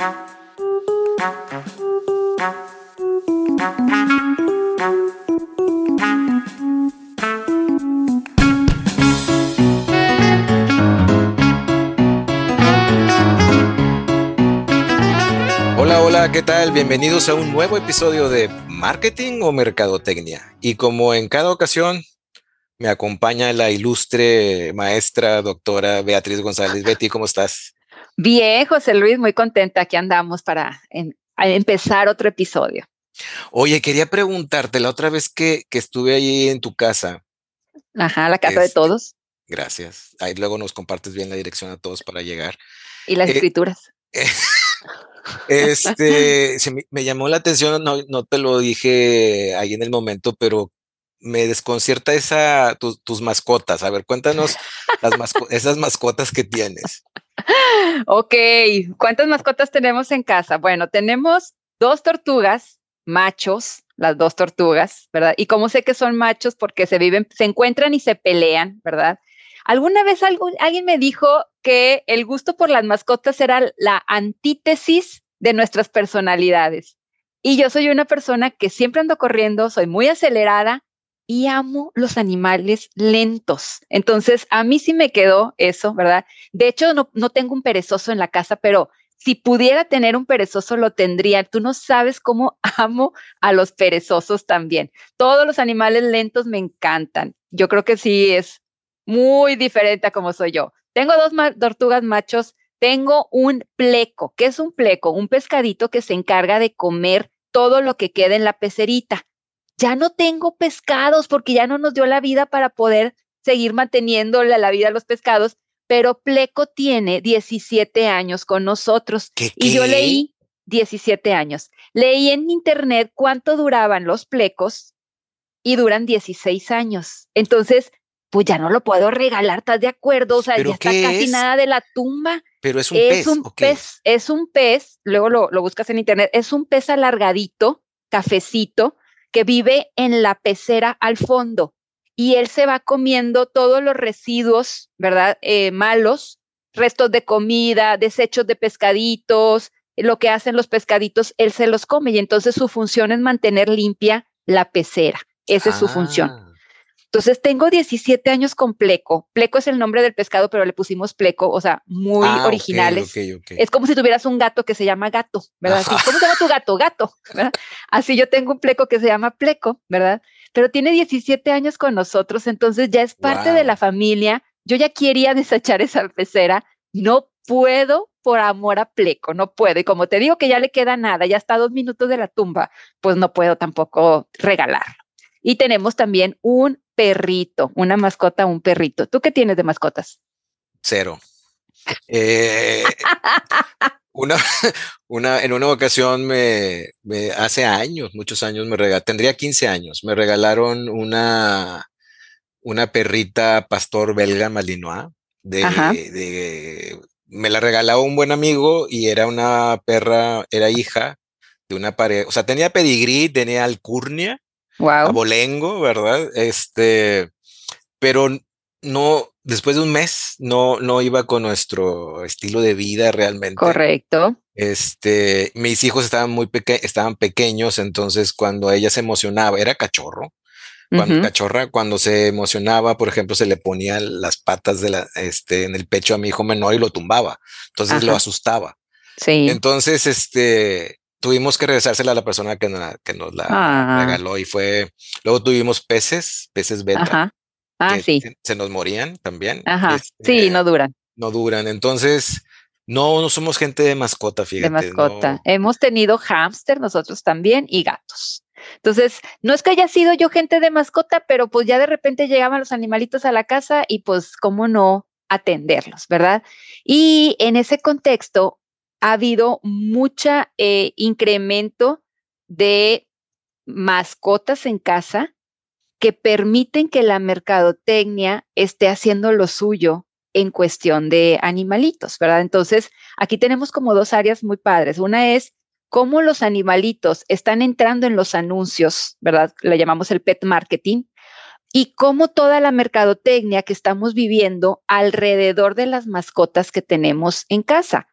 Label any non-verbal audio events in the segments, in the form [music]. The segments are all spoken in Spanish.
Hola, hola, ¿qué tal? Bienvenidos a un nuevo episodio de Marketing o Mercadotecnia. Y como en cada ocasión, me acompaña la ilustre maestra doctora Beatriz González. Betty, ¿cómo estás? Bien, José Luis, muy contenta. Aquí andamos para empezar otro episodio. Oye, quería preguntarte, la otra vez que, estuve allí en tu casa. Ajá, la casa de este, todos. Gracias. Ahí luego nos compartes bien la dirección a todos para llegar. Y las eh, escrituras. [laughs] Este, me, llamó la atención, no, no te lo dije ahí en el momento, pero me desconcierta esa, tus mascotas. A ver, cuéntanos las esas mascotas que tienes. Ok, ¿cuántas mascotas tenemos en casa? Bueno, tenemos dos tortugas machos, las dos tortugas, ¿verdad? Y cómo sé que son machos porque se viven, se encuentran y se pelean, ¿verdad? Alguna vez alguien me dijo que el gusto por las mascotas era la antítesis de nuestras personalidades. Y yo soy una persona que siempre ando corriendo, soy muy acelerada y amo los animales lentos. Entonces, a mí sí me quedó eso, ¿verdad? De hecho, no, no tengo un perezoso en la casa, pero si pudiera tener un perezoso, lo tendría. Tú no sabes cómo [laughs] amo a los perezosos también. Todos los animales lentos me encantan. Yo creo que sí es muy diferente a como soy yo. Tengo dos tortugas machos, tengo un pleco. ¿Qué es un pleco? Un pescadito que se encarga de comer todo lo que queda en la pecerita. Ya no tengo pescados porque ya no nos dio la vida para poder seguir manteniendo la vida a los pescados, pero Pleco tiene 17 años con nosotros. Y yo leí 17 años. Leí en internet cuánto duraban los plecos y duran 16 años. Entonces, pues ya no lo puedo regalar, ¿estás de acuerdo? O sea, ya está casi nada de la tumba. Pero es un es Un pez es un pez, luego lo, lo buscas en internet, es un pez alargadito, cafecito, que vive en la pecera al fondo y él se va comiendo todos los residuos, ¿verdad? Eh, malos, restos de comida, desechos de pescaditos, lo que hacen los pescaditos, él se los come y entonces su función es mantener limpia la pecera. Esa es su función. Entonces tengo 17 años con pleco. Pleco es el nombre del pescado, pero le pusimos pleco, o sea, muy ah, originales. Es como si tuvieras un gato que se llama gato, ¿verdad? ¿Cómo se llama tu gato? Gato, ¿verdad? Así yo tengo un pleco que se llama pleco, ¿verdad? pero tiene 17 años con nosotros, entonces ya es parte de la familia. Yo ya quería desechar esa pecera, no puedo por amor a Pleco, no puedo. Y como te digo que ya le queda nada, ya está a dos minutos de la tumba, pues no puedo tampoco regalarlo. Y tenemos también un perrito, una mascota, un perrito. ¿Tú qué tienes de mascotas? Cero. Eh, [laughs] una, una, en una ocasión me, hace años, muchos años, me regalaron, tendría 15 años, me regalaron una, una perrita pastor belga malinois de, de, me la regalaba un buen amigo y era una perra, era hija de una pareja, o sea, tenía pedigrí, tenía alcurnia, wow. abolengo, ¿verdad? Este, pero no, después de un mes, no, no iba con nuestro estilo de vida realmente. Correcto. Este, mis hijos estaban muy pequeños, estaban pequeños, entonces cuando ella se emocionaba, era cachorro. Cuando cachorra, cuando se emocionaba, por ejemplo, se le ponía las patas de la, este, en el pecho a mi hijo menor y lo tumbaba. Entonces lo asustaba. Sí. Entonces, este, tuvimos que regresársela a la persona que, que nos la ah. regaló y fue, luego tuvimos peces, peces beta. Ah, sí. Se, nos morían también. Ajá. sí, este, no duran. No duran. Entonces, no, no somos gente de mascota, fíjate. De mascota. Hemos tenido hámster nosotros también y gatos. Entonces, no es que haya sido yo gente de mascota, pero pues ya de repente llegaban los animalitos a la casa y pues, ¿cómo no atenderlos, verdad? Y en ese contexto ha habido mucha eh, incremento de mascotas en casa que permiten que la mercadotecnia esté haciendo lo suyo en cuestión de animalitos, ¿verdad? Entonces, aquí tenemos como dos áreas muy padres. Una es cómo los animalitos están entrando en los anuncios, ¿verdad? Le llamamos el pet marketing, y cómo toda la mercadotecnia que estamos viviendo alrededor de las mascotas que tenemos en casa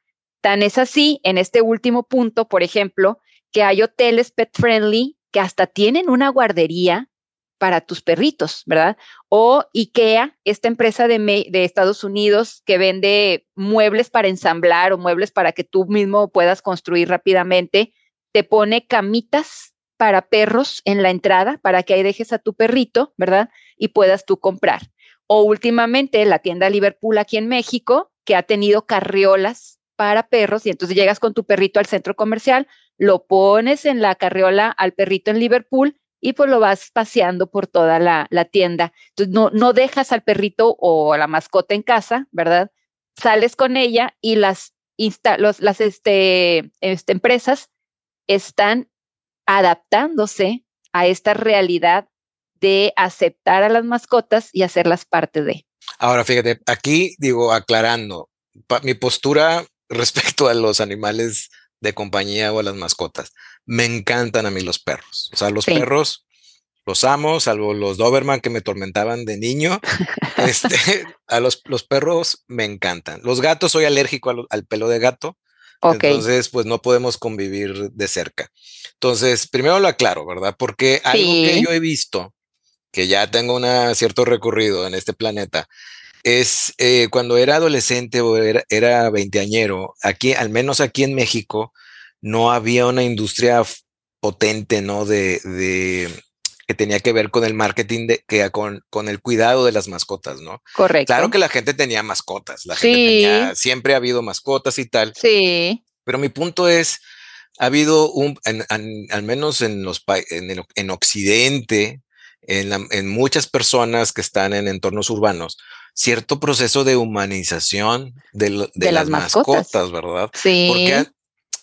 Es así, en este último punto, por ejemplo, que hay hoteles pet friendly que hasta tienen una guardería para tus perritos, ¿verdad? O IKEA, esta empresa de, de, Estados Unidos que vende muebles para ensamblar o muebles para que tú mismo puedas construir rápidamente, te pone camitas para perros en la entrada para que ahí dejes a tu perrito, ¿verdad? Y puedas tú comprar. O últimamente la tienda Liverpool aquí en México, que ha tenido carriolas para perros y entonces llegas con tu perrito al centro comercial, lo pones en la carriola al perrito en Liverpool y pues lo vas paseando por toda la, tienda. Entonces no, no dejas al perrito o a la mascota en casa, ¿verdad? Sales con ella y las, los, las este, este, empresas están adaptándose a esta realidad de aceptar a las mascotas y hacerlas parte de. Ahora, fíjate, aquí digo, aclarando, mi postura respecto a los animales de compañía o a las mascotas. Me encantan a mí los perros. O sea, los perros los amo, salvo los Doberman que me tormentaban de niño. este, [laughs] [laughs] a los, los perros me encantan. Los gatos, soy alérgico al, pelo de gato. Entonces, pues no podemos convivir de cerca. Entonces, primero lo aclaro, ¿verdad? Porque algo que yo he visto, que ya tengo un cierto recorrido en este planeta, es eh, cuando era adolescente o era, era veinteañero, aquí, al menos aquí en México, no había una industria potente, ¿no? De, de que tenía que ver con el marketing, de, que con, con el cuidado de las mascotas, ¿no? Correcto. Claro que la gente tenía mascotas, la gente tenía, siempre ha habido mascotas y tal. Sí. Pero mi punto es, ha habido un, al menos en los en, en Occidente, en, en, muchas personas que están en entornos urbanos, cierto proceso de humanización de, de, las, mascotas. ¿verdad? Sí. Porque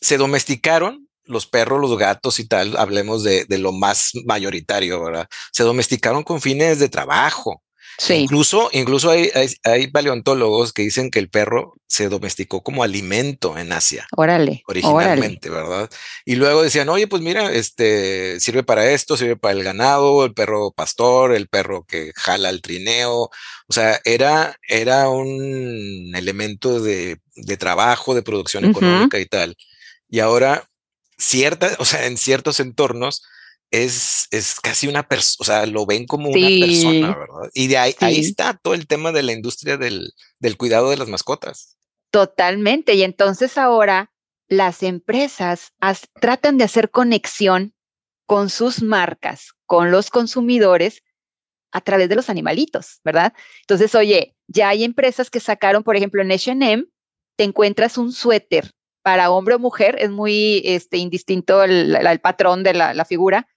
se domesticaron los perros, los gatos y tal, hablemos de, de, lo más mayoritario, ¿verdad? Se domesticaron con fines de trabajo. Sí. Incluso, incluso hay, hay, paleontólogos que dicen que el perro se domesticó como alimento en Asia. Órale. Originalmente, ¿verdad? Y luego decían, oye, pues mira, este sirve para esto, sirve para el ganado, el perro pastor, el perro que jala el trineo. O sea, era, era un elemento de, de trabajo, de producción económica y tal. Y ahora, cierta, o sea, en ciertos entornos, es, es casi una persona, o sea, lo ven como una persona, ¿verdad? Y de ahí, ahí está todo el tema de la industria del, del cuidado de las mascotas. Totalmente. Y entonces ahora las empresas tratan de hacer conexión con sus marcas, con los consumidores a través de los animalitos, ¿verdad? Entonces, oye, ya hay empresas que sacaron, por ejemplo, en H&M, te encuentras un suéter para hombre o mujer, es muy este, indistinto el, el patrón de la, la, figura,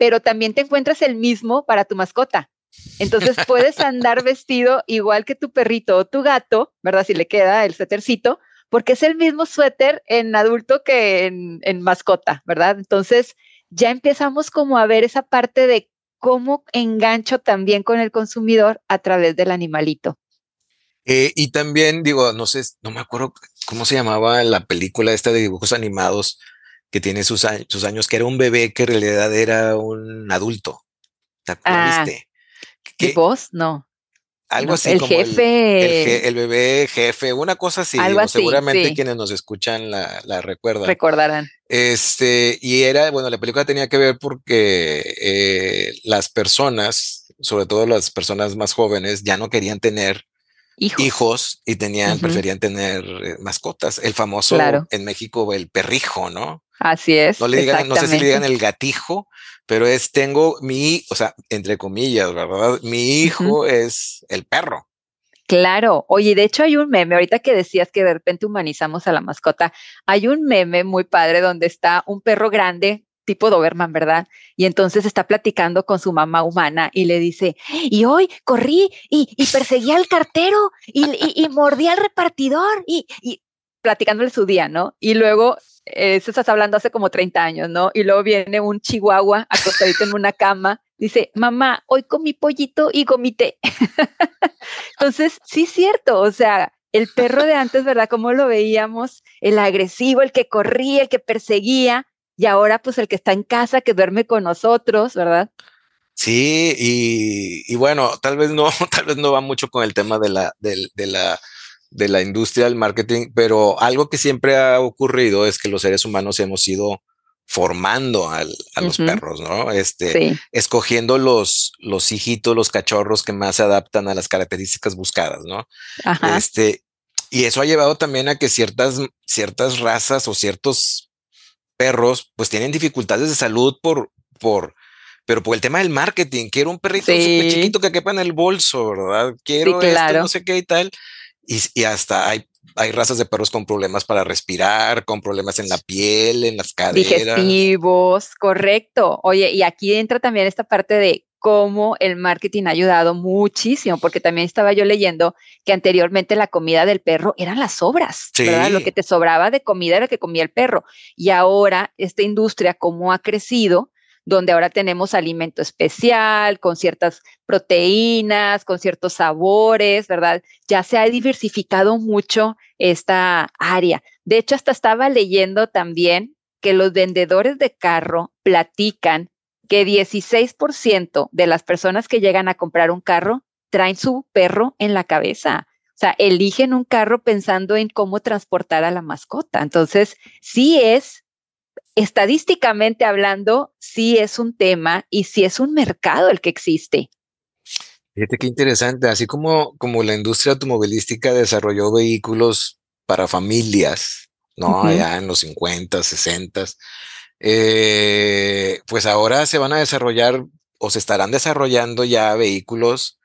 pero también te encuentras el mismo para tu mascota. Entonces [laughs] puedes andar vestido igual que tu perrito o tu gato, ¿verdad? Si le queda el suétercito, porque es el mismo suéter en adulto que en, mascota, ¿verdad? Entonces ya empezamos como a ver esa parte de cómo engancho también con el consumidor a través del animalito. Eh, y también digo, no sé, no me acuerdo cómo se llamaba la película esta de dibujos animados que tiene sus, sus años, que era un bebé que en realidad era un adulto. ¿Te ah, ¿Qué voz? No. Algo así el como jefe. El, bebé jefe, una cosa así. Algo así seguramente quienes nos escuchan la, la, recuerdan. Recordarán. Este, y era, bueno, la película tenía que ver porque eh, las personas, sobre todo las personas más jóvenes, ya no querían tener hijos, y tenían, preferían tener eh, mascotas. El famoso en México, el perrijo, ¿no? Así es. No, le digan, no sé si le digan el gatijo, pero es tengo mi, o sea, entre comillas, ¿verdad? Mi hijo es el perro. Claro, oye, de hecho hay un meme, ahorita que decías que de repente humanizamos a la mascota, hay un meme muy padre donde está un perro grande tipo Doberman, ¿verdad? Y entonces está platicando con su mamá humana y le dice, y hoy corrí y, y perseguí al cartero y, y, mordí al repartidor y, y platicándole su día, ¿no? Y luego, eh, eso estás hablando hace como 30 años, ¿no? Y luego viene un chihuahua acostadito en una cama, dice, mamá, hoy comí pollito y comité. [laughs] Entonces, sí es cierto, o sea, el perro de antes, ¿verdad? Como lo veíamos, el agresivo, el que corría, el que perseguía, y ahora pues el que está en casa, que duerme con nosotros, ¿verdad? Sí, y, bueno, tal vez no, [laughs] tal vez no va mucho con el tema de la, de, la de la industria del marketing, pero algo que siempre ha ocurrido es que los seres humanos hemos ido formando a los perros, ¿no? Este, escogiendo los, los hijitos, los cachorros que más se adaptan a las características buscadas, ¿no? Este, y eso ha llevado también a que ciertas, ciertas razas o ciertos perros, pues tienen dificultades de salud por, por, pero por el tema del marketing, quiero un perrito súper chiquito que quepa en el bolso, ¿verdad? Quiero esto, no sé qué y tal. Y, y hasta hay hay razas de perros con problemas para respirar, con problemas en la piel, en las caderas. Digestivos, correcto. Oye, y aquí entra también esta parte de cómo el marketing ha ayudado muchísimo, porque también estaba yo leyendo que anteriormente la comida del perro eran las sobras, ¿verdad? Lo que te sobraba de comida era lo que comía el perro. Y ahora esta industria, cómo ha crecido, donde ahora tenemos alimento especial, con ciertas proteínas, con ciertos sabores, ¿verdad? Ya se ha diversificado mucho esta área. De hecho, hasta estaba leyendo también que los vendedores de carro platican que 16% de las personas que llegan a comprar un carro traen su perro en la cabeza. O sea, eligen un carro pensando en cómo transportar a la mascota. Entonces, sí es estadísticamente hablando, sí es un tema y sí es un mercado el que existe. Fíjate qué interesante, así como, como la industria automovilística desarrolló vehículos para familias, ¿no? Allá en los 50, 60, eh, pues ahora se van a desarrollar o se estarán desarrollando ya vehículos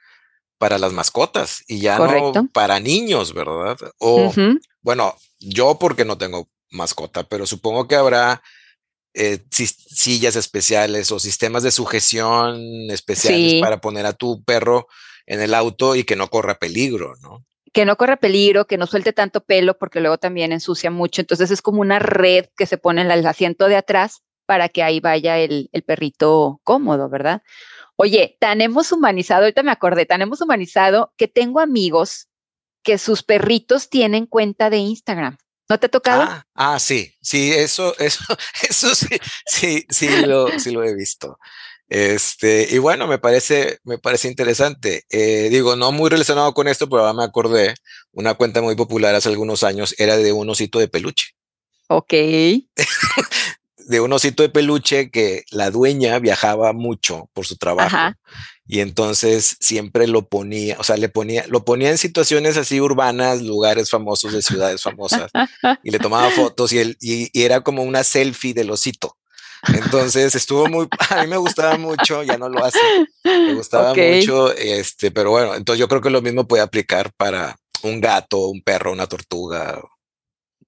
para las mascotas y ya no para niños, ¿verdad? O, bueno, yo porque no tengo mascota, pero supongo que habrá eh, sillas especiales o sistemas de sujeción especiales para poner a tu perro en el auto y que no corra peligro, ¿no? Que no corra peligro, que no suelte tanto pelo porque luego también ensucia mucho. Entonces es como una red que se pone en el asiento de atrás para que ahí vaya el, el perrito cómodo, ¿verdad? Oye, tan hemos humanizado, ahorita me acordé, tan hemos humanizado que tengo amigos que sus perritos tienen cuenta de Instagram. ¿No te ha tocado? Ah, ah, sí, sí, eso, [laughs] eso, eso sí, sí, sí lo, sí lo he visto. Este, y bueno, me parece, me parece interesante. Eh, digo, no muy relacionado con esto, pero ahora me acordé, una cuenta muy popular hace algunos años era de un osito de peluche. Ok. [laughs] de un osito de peluche que la dueña viajaba mucho por su trabajo. Y entonces siempre lo ponía, o sea, le ponía, lo ponía en situaciones así urbanas, lugares famosos de ciudades famosas, y le tomaba [laughs] fotos y, él, y, era como una selfie del osito. Entonces estuvo muy, [laughs] a mí me gustaba mucho, ya no lo hace, me gustaba mucho, este, pero bueno, entonces yo creo que lo mismo puede aplicar para un gato, un perro, una tortuga,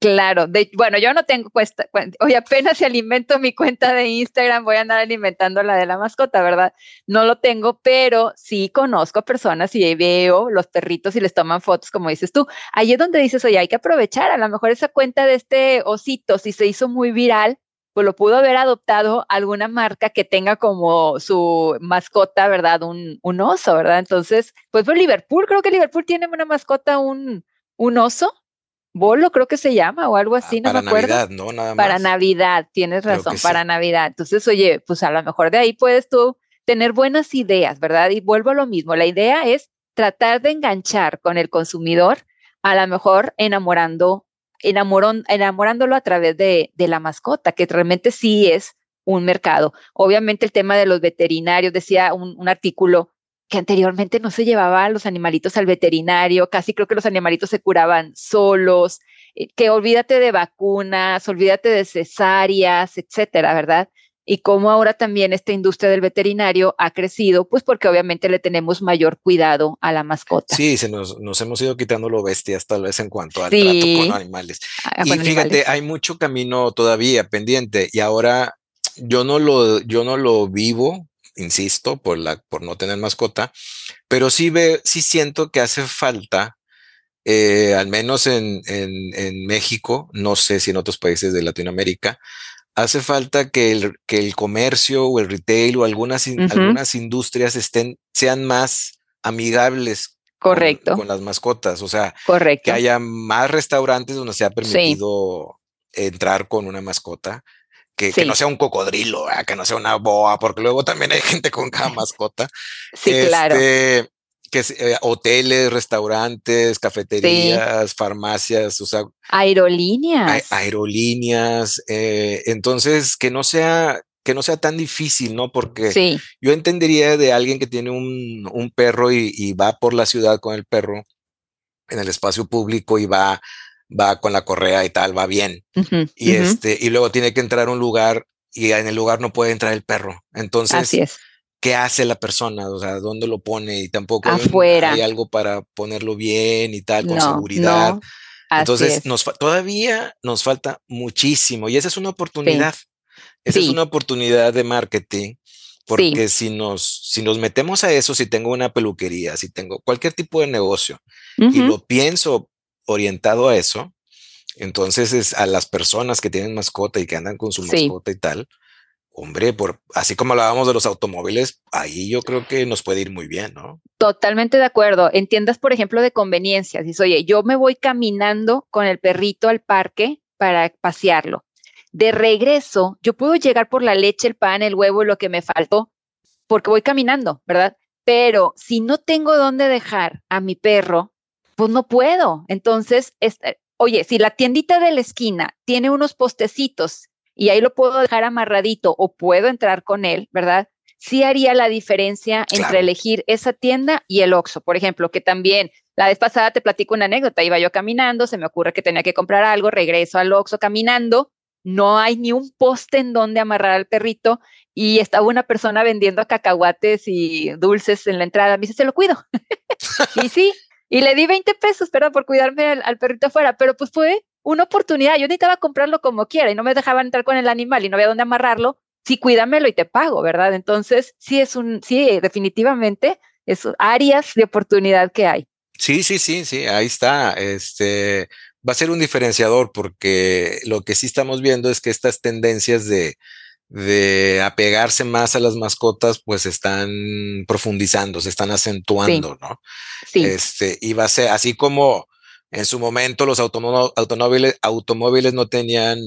Claro, de, bueno, yo no tengo cuesta, hoy apenas si alimento mi cuenta de Instagram, voy a andar alimentando la de la mascota, ¿verdad? No lo tengo, pero sí conozco personas y veo los perritos y les toman fotos, como dices tú. Ahí es donde dices, oye, hay que aprovechar, a lo mejor esa cuenta de este osito, si se hizo muy viral, pues lo pudo haber adoptado alguna marca que tenga como su mascota, ¿verdad? Un, un oso, ¿verdad? Entonces, pues fue Liverpool, creo que Liverpool tiene una mascota, un, un oso, Bolo creo que se llama o algo ah, así, no me acuerdo. Para Navidad, ¿no? Nada más. Para Navidad, tienes razón, para Navidad. Entonces, oye, pues a lo mejor de ahí puedes tú tener buenas ideas, ¿verdad? Y vuelvo a lo mismo, la idea es tratar de enganchar con el consumidor, a lo mejor enamorando, enamorándolo a través de, de la mascota, que realmente sí es un mercado. Obviamente el tema de los veterinarios, decía un, un artículo que anteriormente no se llevaba los animalitos al veterinario, casi creo que los animalitos se curaban solos, eh, que olvídate de vacunas, olvídate de cesáreas, etcétera, ¿verdad? Y cómo ahora también esta industria del veterinario ha crecido, pues porque obviamente le tenemos mayor cuidado a la mascota. Sí, se nos, nos hemos ido quitando lo bestias tal vez en cuanto al trato con animales. Ah, y fíjate, hay mucho camino todavía pendiente y ahora yo no lo, yo no lo vivo insisto, por, la, por no tener mascota, pero sí, ve, sí siento que hace falta, eh, al menos en, en, México, no sé si en otros países de Latinoamérica, hace falta que el, que el comercio o el retail o algunas, algunas industrias estén, sean más amigables Correcto. Con, las mascotas. O sea, que haya más restaurantes donde se ha permitido entrar con una mascota que, no sea un cocodrilo, que no sea una boa, porque luego también hay [laughs] gente con cada mascota. Sí, claro. Este, que eh, hoteles, restaurantes, cafeterías, farmacias, o sea, aerolíneas. aerolíneas. Eh, entonces, que no sea que no sea tan difícil, ¿no? Porque yo entendería de alguien que tiene un, perro y, va por la ciudad con el perro en el espacio público y va, va con la correa y tal, va bien. y, este, y luego tiene que entrar a un lugar y en el lugar no puede entrar el perro. Entonces, Así es. ¿qué hace la persona? O sea, ¿dónde lo pone? Y tampoco Afuera. Hay, algo para ponerlo bien y tal, con seguridad. Entonces, nos, todavía nos falta muchísimo y esa es una oportunidad. Esa es una oportunidad de marketing, porque si, nos, si nos metemos a eso, si tengo una peluquería, si tengo cualquier tipo de negocio y lo pienso orientado a eso, entonces es a las personas que tienen mascota y que andan con su mascota y tal, hombre, por, así como hablábamos de los automóviles, ahí yo creo que nos puede ir muy bien, ¿no? Totalmente de acuerdo. Entiendas, por ejemplo, de conveniencias. Dices, oye, yo me voy caminando con el perrito al parque para pasearlo. De regreso, yo puedo llegar por la leche, el pan, el huevo y lo que me faltó, porque voy caminando, ¿verdad? Pero si no tengo dónde dejar a mi perro, pues no puedo. Entonces, este, oye, si la tiendita de la esquina tiene unos postecitos y ahí lo puedo dejar amarradito o puedo entrar con él, ¿verdad? Sí haría la diferencia entre elegir esa tienda y el Oxxo, por ejemplo, que también la vez pasada te platico una anécdota, iba yo caminando, se me ocurre que tenía que comprar algo, regreso al Oxxo caminando no hay ni un poste en donde amarrar al perrito y estaba una persona vendiendo cacahuates y dulces en la entrada. Me dice, se lo cuido. [laughs] y sí, y le di 20 pesos, pero por cuidarme al, perrito afuera, pero pues fue una oportunidad. Yo necesitaba comprarlo como quiera y no me dejaban entrar con el animal y no había dónde amarrarlo. Sí, cuídamelo y te pago, ¿verdad? Entonces, sí es un, sí, definitivamente es áreas de oportunidad que hay. Sí, sí, sí, sí, ahí está. Este, va a ser un diferenciador porque lo que sí estamos viendo es que estas tendencias de, de apegarse más a las mascotas, pues están profundizando, se están acentuando, ¿no? Sí. Este, y va a ser así como en su momento los automóviles, automóviles no tenían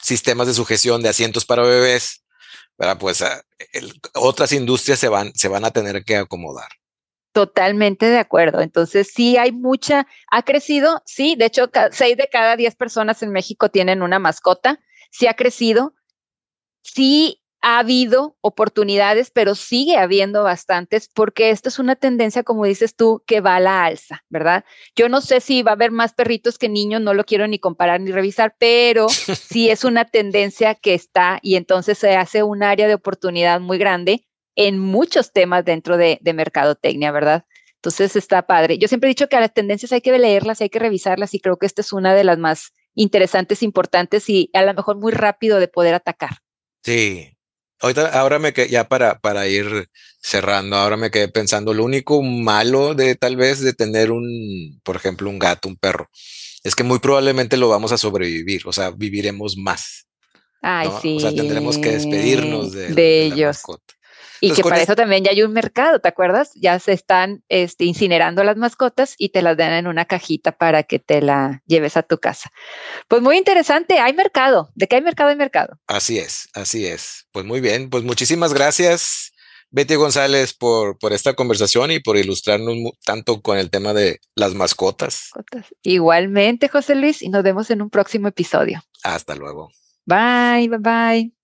sistemas de sujeción de asientos para bebés, pues ah, otras industrias se van, se van a tener que acomodar. Totalmente de acuerdo. Entonces, sí hay mucha, ha crecido, sí, de hecho, seis de cada diez personas en México tienen una mascota, sí ha crecido, sí ha habido oportunidades, pero sigue habiendo bastantes porque esto es una tendencia, como dices tú, que va a la alza, ¿verdad? Yo no sé si va a haber más perritos que niños, no lo quiero ni comparar ni revisar, pero [laughs] sí es una tendencia que está y entonces se hace un área de oportunidad muy grande en muchos temas dentro de, mercadotecnia, ¿verdad? Entonces está padre. Yo siempre he dicho que a las tendencias hay que leerlas, hay que revisarlas y creo que esta es una de las más interesantes, importantes y a lo mejor muy rápido de poder atacar. Sí. Ahorita, ahora me quedé, ya para, para ir cerrando, ahora me quedé pensando, lo único malo de tal vez de tener un, por ejemplo, un gato, un perro, es que muy probablemente lo vamos a sobrevivir, o sea, viviremos más. Ay, sí. O sea, tendremos que despedirnos de, de, ellos. Y que para eso también ya hay un mercado, ¿te acuerdas? Ya se están este, incinerando las mascotas y te las dan en una cajita para que te la lleves a tu casa. Pues muy interesante, hay mercado. ¿De qué hay mercado? Hay mercado. Así es, así es. Pues muy bien, pues muchísimas gracias. Betty González por, por esta conversación y por ilustrarnos tanto con el tema de las mascotas. Igualmente, José Luis, y nos vemos en un próximo episodio. Hasta luego. Bye, bye, bye.